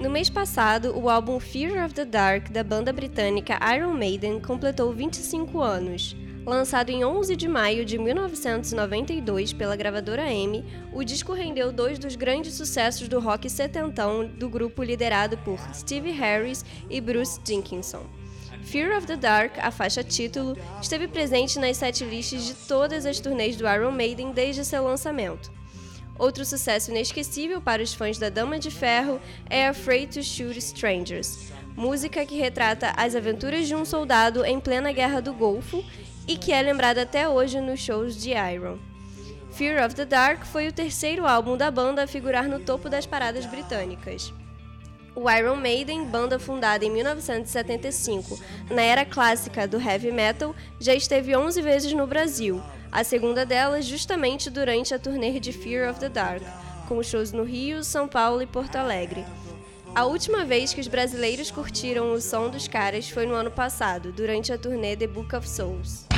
No mês passado, o álbum Fear of the Dark da banda britânica Iron Maiden completou 25 anos. Lançado em 11 de maio de 1992 pela gravadora M, o disco rendeu dois dos grandes sucessos do rock setentão do grupo liderado por Steve Harris e Bruce Dickinson. Fear of the Dark, a faixa título, esteve presente nas setlists de todas as turnês do Iron Maiden desde seu lançamento. Outro sucesso inesquecível para os fãs da Dama de Ferro é Afraid to Shoot Strangers, música que retrata as aventuras de um soldado em plena Guerra do Golfo e que é lembrada até hoje nos shows de Iron. Fear of the Dark foi o terceiro álbum da banda a figurar no topo das paradas britânicas. O Iron Maiden, banda fundada em 1975, na era clássica do heavy metal, já esteve 11 vezes no Brasil, a segunda delas justamente durante a turnê de Fear of the Dark, com shows no Rio, São Paulo e Porto Alegre. A última vez que os brasileiros curtiram o som dos caras foi no ano passado, durante a turnê The Book of Souls.